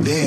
If you